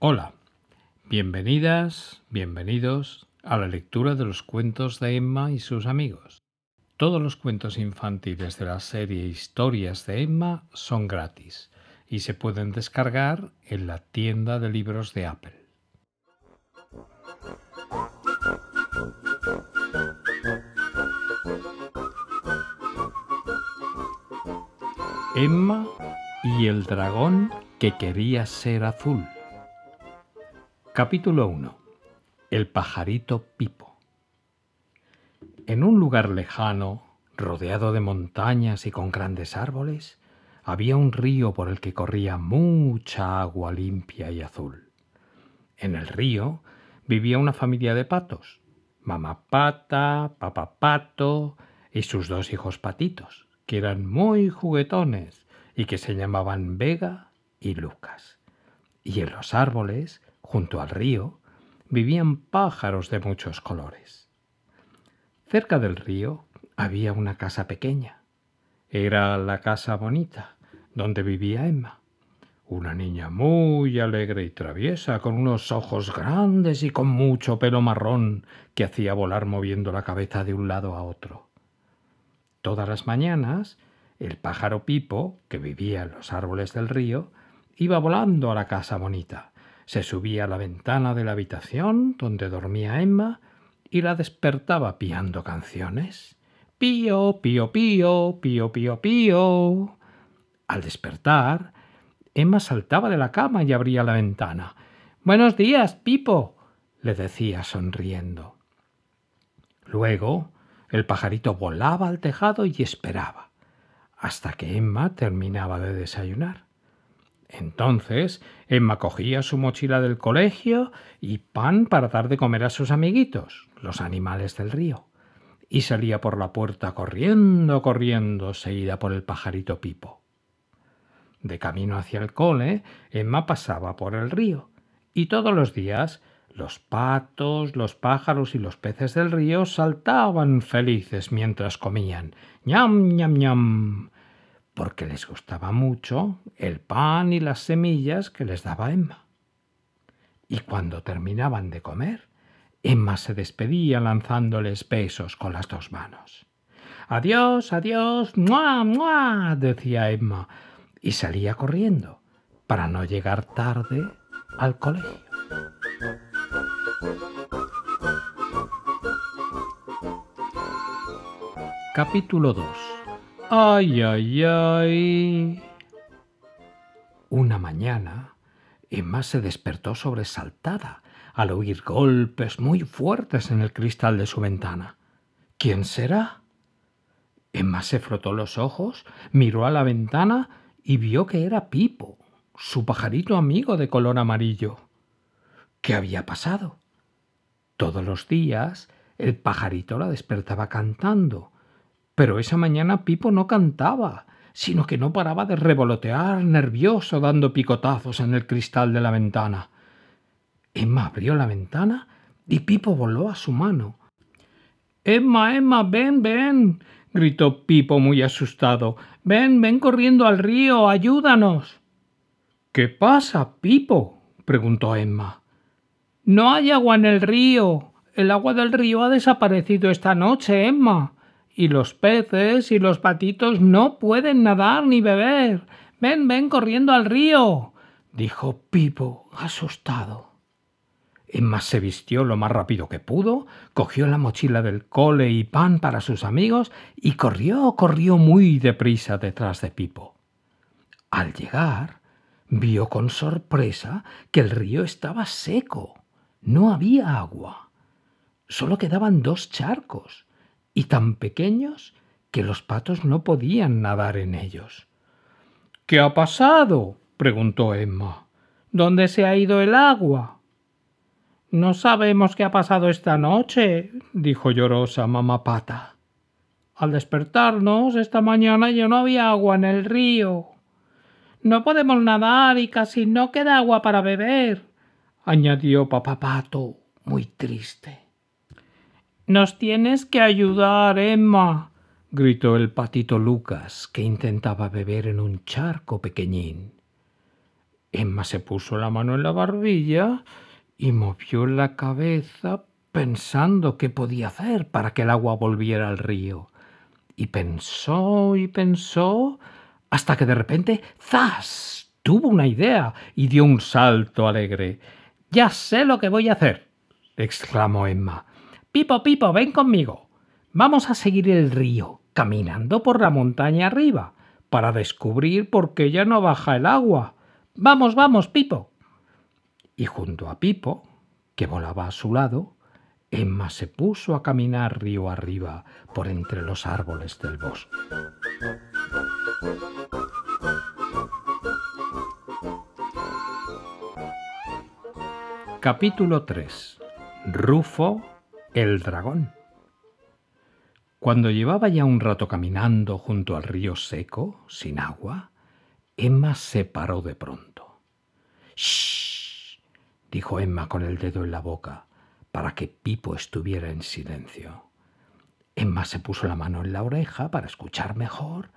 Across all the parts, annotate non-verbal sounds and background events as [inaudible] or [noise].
Hola, bienvenidas, bienvenidos a la lectura de los cuentos de Emma y sus amigos. Todos los cuentos infantiles de la serie Historias de Emma son gratis y se pueden descargar en la tienda de libros de Apple. Emma y el dragón que quería ser azul. Capítulo 1. El pajarito Pipo. En un lugar lejano, rodeado de montañas y con grandes árboles, había un río por el que corría mucha agua limpia y azul. En el río vivía una familia de patos, mamá pata, papá pato y sus dos hijos patitos, que eran muy juguetones y que se llamaban Vega y Lucas. Y en los árboles Junto al río vivían pájaros de muchos colores. Cerca del río había una casa pequeña. Era la casa bonita, donde vivía Emma, una niña muy alegre y traviesa, con unos ojos grandes y con mucho pelo marrón que hacía volar moviendo la cabeza de un lado a otro. Todas las mañanas, el pájaro Pipo, que vivía en los árboles del río, iba volando a la casa bonita se subía a la ventana de la habitación donde dormía Emma y la despertaba piando canciones. Pío, pío, pío, pío, pío, pío. Al despertar, Emma saltaba de la cama y abría la ventana. Buenos días, Pipo, le decía sonriendo. Luego, el pajarito volaba al tejado y esperaba, hasta que Emma terminaba de desayunar. Entonces Emma cogía su mochila del colegio y pan para dar de comer a sus amiguitos, los animales del río, y salía por la puerta corriendo, corriendo, seguida por el pajarito Pipo. De camino hacia el cole, Emma pasaba por el río, y todos los días los patos, los pájaros y los peces del río saltaban felices mientras comían. ñam, ñam, ñam porque les gustaba mucho el pan y las semillas que les daba Emma. Y cuando terminaban de comer, Emma se despedía lanzándoles besos con las dos manos. Adiós, adiós, muah, muah, decía Emma, y salía corriendo para no llegar tarde al colegio. Capítulo 2 Ay, ay, ay. Una mañana, Emma se despertó sobresaltada al oír golpes muy fuertes en el cristal de su ventana. ¿Quién será? Emma se frotó los ojos, miró a la ventana y vio que era Pipo, su pajarito amigo de color amarillo. ¿Qué había pasado? Todos los días el pajarito la despertaba cantando pero esa mañana Pipo no cantaba, sino que no paraba de revolotear nervioso dando picotazos en el cristal de la ventana. Emma abrió la ventana y Pipo voló a su mano. Emma, Emma, ven, ven. gritó Pipo muy asustado. Ven, ven corriendo al río, ayúdanos. ¿Qué pasa, Pipo? preguntó Emma. No hay agua en el río. El agua del río ha desaparecido esta noche, Emma y los peces y los patitos no pueden nadar ni beber. Ven, ven corriendo al río, dijo Pipo, asustado. Emma se vistió lo más rápido que pudo, cogió la mochila del cole y pan para sus amigos y corrió, corrió muy deprisa detrás de Pipo. Al llegar, vio con sorpresa que el río estaba seco. No había agua. Solo quedaban dos charcos y tan pequeños que los patos no podían nadar en ellos. ¿Qué ha pasado? preguntó Emma. ¿Dónde se ha ido el agua? No sabemos qué ha pasado esta noche, dijo llorosa mamá pata. Al despertarnos esta mañana ya no había agua en el río. No podemos nadar y casi no queda agua para beber, añadió papá pato, muy triste. Nos tienes que ayudar, Emma, gritó el patito Lucas, que intentaba beber en un charco pequeñín. Emma se puso la mano en la barbilla y movió la cabeza pensando qué podía hacer para que el agua volviera al río. Y pensó y pensó hasta que de repente ¡zas! tuvo una idea y dio un salto alegre. Ya sé lo que voy a hacer, exclamó Emma. Pipo, Pipo, ven conmigo. Vamos a seguir el río, caminando por la montaña arriba, para descubrir por qué ya no baja el agua. Vamos, vamos, Pipo. Y junto a Pipo, que volaba a su lado, Emma se puso a caminar río arriba por entre los árboles del bosque. Capítulo 3 Rufo el dragón. Cuando llevaba ya un rato caminando junto al río seco, sin agua, Emma se paró de pronto. ¡Shh! dijo Emma con el dedo en la boca, para que Pipo estuviera en silencio. Emma se puso la mano en la oreja para escuchar mejor,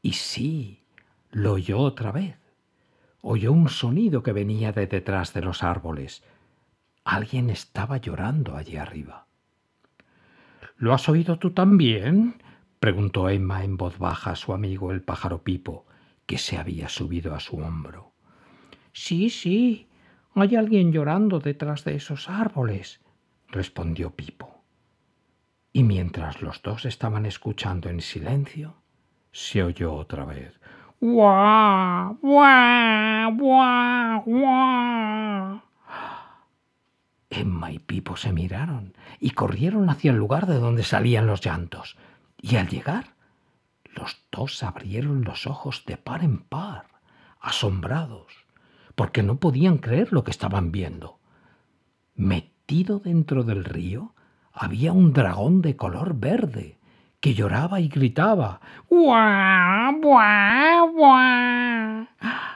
y sí, lo oyó otra vez. Oyó un sonido que venía de detrás de los árboles. Alguien estaba llorando allí arriba. ¿Lo has oído tú también? preguntó Emma en voz baja a su amigo el pájaro Pipo, que se había subido a su hombro. Sí, sí, hay alguien llorando detrás de esos árboles, respondió Pipo. Y mientras los dos estaban escuchando en silencio, se oyó otra vez. ¡Guau! ¡Guau! ¡Guau! ¡Guau! Emma y Pipo se miraron y corrieron hacia el lugar de donde salían los llantos. Y al llegar, los dos abrieron los ojos de par en par, asombrados, porque no podían creer lo que estaban viendo. Metido dentro del río había un dragón de color verde que lloraba y gritaba ¡Buah! ¡Buah! ¡Buah!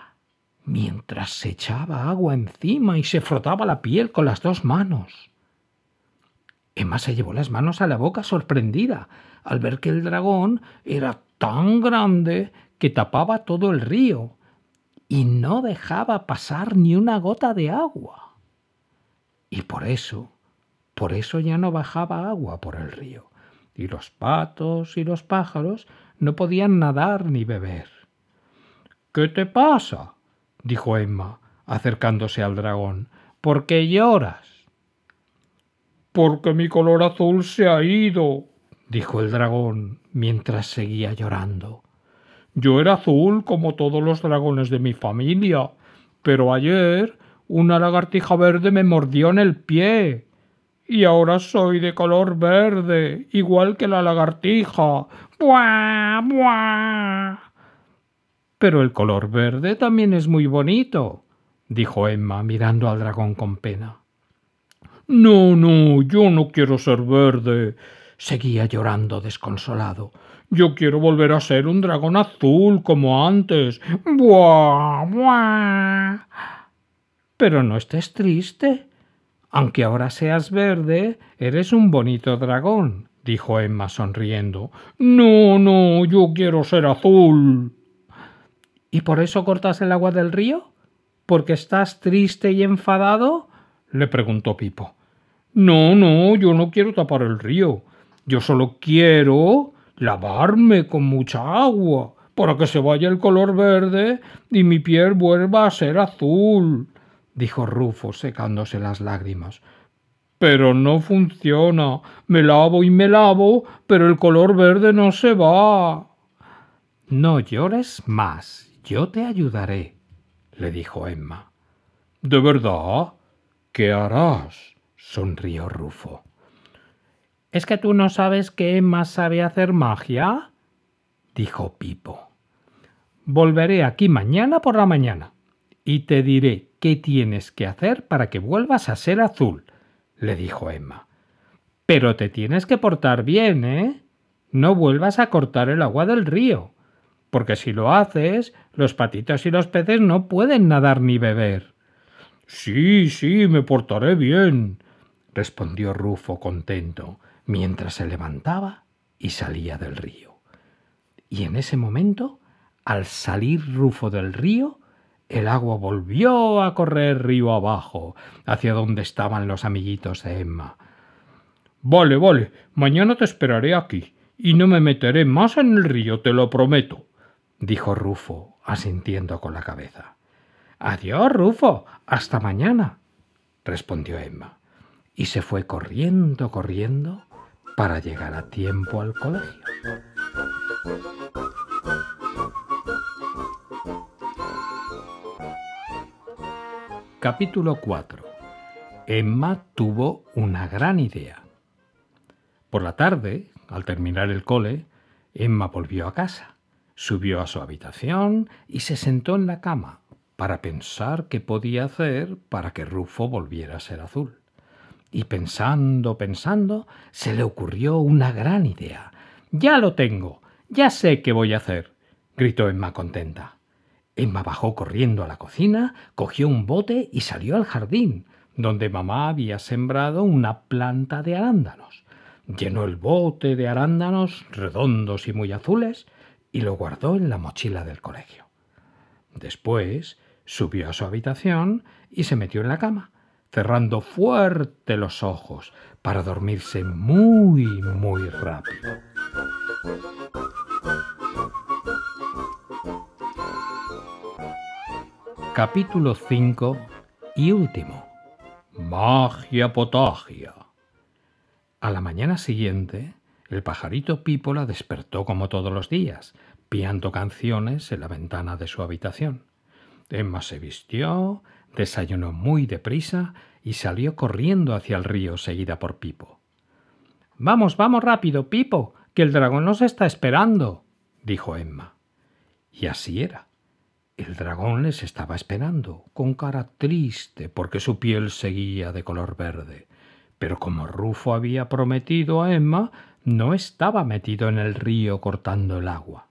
Mientras se echaba agua encima y se frotaba la piel con las dos manos. Emma se llevó las manos a la boca sorprendida al ver que el dragón era tan grande que tapaba todo el río y no dejaba pasar ni una gota de agua. Y por eso, por eso ya no bajaba agua por el río, y los patos y los pájaros no podían nadar ni beber. ¿Qué te pasa? Dijo Emma, acercándose al dragón. ¿Por qué lloras? Porque mi color azul se ha ido, dijo el dragón, mientras seguía llorando. Yo era azul como todos los dragones de mi familia, pero ayer una lagartija verde me mordió en el pie. Y ahora soy de color verde, igual que la lagartija. ¡Buah! ¡Buah! Pero el color verde también es muy bonito, dijo Emma mirando al dragón con pena. No, no, yo no quiero ser verde, seguía llorando desconsolado. Yo quiero volver a ser un dragón azul como antes. ¡Buah! ¡Buah! Pero no estés triste. Aunque ahora seas verde, eres un bonito dragón, dijo Emma sonriendo. No, no, yo quiero ser azul. ¿Y por eso cortas el agua del río? ¿Porque estás triste y enfadado? le preguntó Pipo. No, no, yo no quiero tapar el río. Yo solo quiero lavarme con mucha agua para que se vaya el color verde y mi piel vuelva a ser azul, dijo Rufo secándose las lágrimas. Pero no funciona. Me lavo y me lavo, pero el color verde no se va. No llores más, yo te ayudaré, le dijo Emma. ¿De verdad? ¿Qué harás? sonrió Rufo. ¿Es que tú no sabes que Emma sabe hacer magia? dijo Pipo. Volveré aquí mañana por la mañana y te diré qué tienes que hacer para que vuelvas a ser azul, le dijo Emma. Pero te tienes que portar bien, ¿eh? No vuelvas a cortar el agua del río porque si lo haces, los patitos y los peces no pueden nadar ni beber. Sí, sí, me portaré bien, respondió Rufo contento, mientras se levantaba y salía del río. Y en ese momento, al salir Rufo del río, el agua volvió a correr río abajo, hacia donde estaban los amiguitos de Emma. Vale, vale, mañana te esperaré aquí, y no me meteré más en el río, te lo prometo, dijo Rufo, asintiendo con la cabeza. Adiós, Rufo, hasta mañana, respondió Emma, y se fue corriendo, corriendo, para llegar a tiempo al colegio. Capítulo 4 Emma tuvo una gran idea. Por la tarde, al terminar el cole, Emma volvió a casa, subió a su habitación y se sentó en la cama para pensar qué podía hacer para que Rufo volviera a ser azul. Y pensando, pensando, se le ocurrió una gran idea. Ya lo tengo, ya sé qué voy a hacer, gritó Emma contenta. Emma bajó corriendo a la cocina, cogió un bote y salió al jardín, donde mamá había sembrado una planta de arándanos. Llenó el bote de arándanos redondos y muy azules y lo guardó en la mochila del colegio. Después subió a su habitación y se metió en la cama, cerrando fuerte los ojos para dormirse muy, muy rápido. Capítulo 5 y último. Magia potagia. A la mañana siguiente, el pajarito Pípola despertó como todos los días, piando canciones en la ventana de su habitación. Emma se vistió, desayunó muy deprisa y salió corriendo hacia el río seguida por Pipo. Vamos, vamos rápido, Pipo, que el dragón nos está esperando, dijo Emma. Y así era. El dragón les estaba esperando, con cara triste, porque su piel seguía de color verde. Pero como Rufo había prometido a Emma, no estaba metido en el río cortando el agua.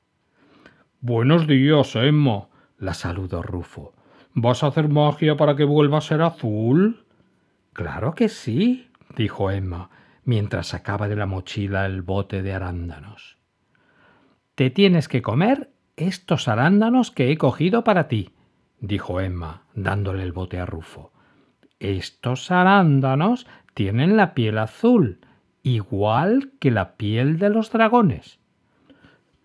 Buenos días, Emma, la saludó Rufo. ¿Vas a hacer magia para que vuelva a ser azul? Claro que sí, dijo Emma, mientras sacaba de la mochila el bote de arándanos. Te tienes que comer estos arándanos que he cogido para ti, dijo Emma, dándole el bote a Rufo. Estos arándanos tienen la piel azul, igual que la piel de los dragones.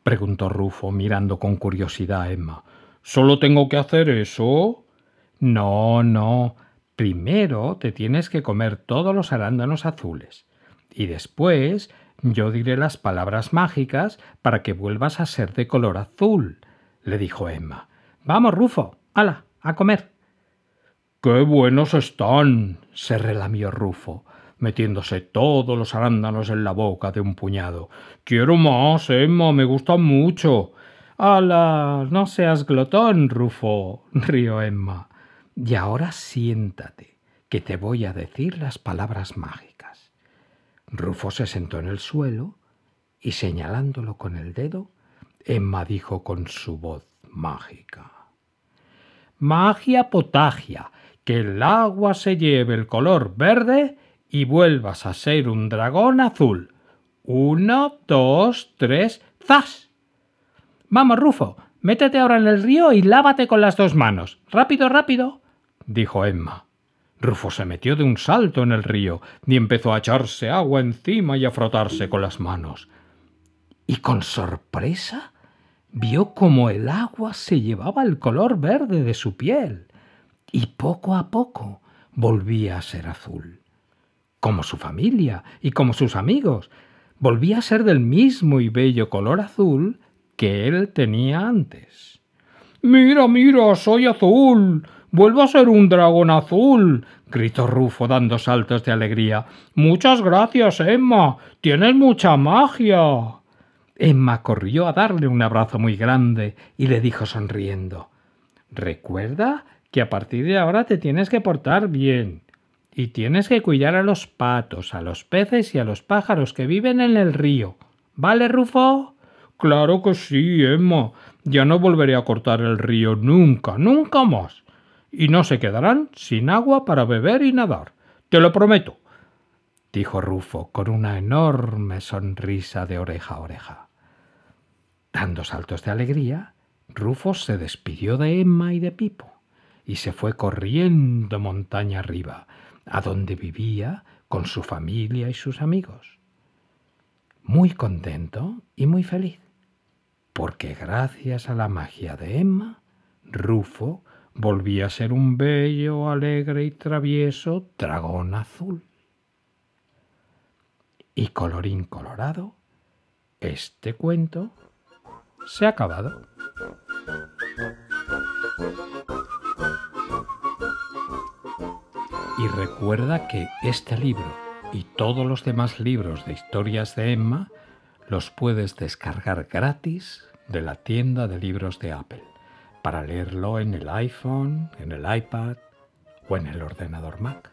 preguntó Rufo, mirando con curiosidad a Emma. ¿Solo tengo que hacer eso? No, no. Primero te tienes que comer todos los arándanos azules y después yo diré las palabras mágicas para que vuelvas a ser de color azul, le dijo Emma. Vamos, Rufo, hala, a comer. ¡Qué buenos están! se relamió Rufo, metiéndose todos los arándanos en la boca de un puñado. Quiero más, Emma, me gustan mucho. ¡Hala! No seas glotón, Rufo, [laughs] rió Emma. Y ahora siéntate, que te voy a decir las palabras mágicas. Rufo se sentó en el suelo y señalándolo con el dedo, Emma dijo con su voz mágica. Magia potagia, que el agua se lleve el color verde y vuelvas a ser un dragón azul. Uno, dos, tres, ¡zas! Vamos, Rufo, métete ahora en el río y lávate con las dos manos. Rápido, rápido, dijo Emma. Rufo se metió de un salto en el río y empezó a echarse agua encima y a frotarse con las manos. Y con sorpresa vio cómo el agua se llevaba el color verde de su piel y poco a poco volvía a ser azul. Como su familia y como sus amigos, volvía a ser del mismo y bello color azul que él tenía antes. Mira, mira, soy azul. Vuelvo a ser un dragón azul. gritó Rufo dando saltos de alegría. Muchas gracias, Emma. Tienes mucha magia. Emma corrió a darle un abrazo muy grande y le dijo sonriendo Recuerda que a partir de ahora te tienes que portar bien y tienes que cuidar a los patos, a los peces y a los pájaros que viven en el río. ¿Vale, Rufo? Claro que sí, Emma. Ya no volveré a cortar el río nunca, nunca más y no se quedarán sin agua para beber y nadar. Te lo prometo, dijo Rufo con una enorme sonrisa de oreja a oreja. Dando saltos de alegría, Rufo se despidió de Emma y de Pipo y se fue corriendo montaña arriba, a donde vivía con su familia y sus amigos. Muy contento y muy feliz, porque gracias a la magia de Emma, Rufo volvía a ser un bello, alegre y travieso dragón azul. Y colorín colorado, este cuento se ha acabado. Y recuerda que este libro y todos los demás libros de historias de Emma los puedes descargar gratis de la tienda de libros de Apple para leerlo en el iPhone, en el iPad o en el ordenador Mac.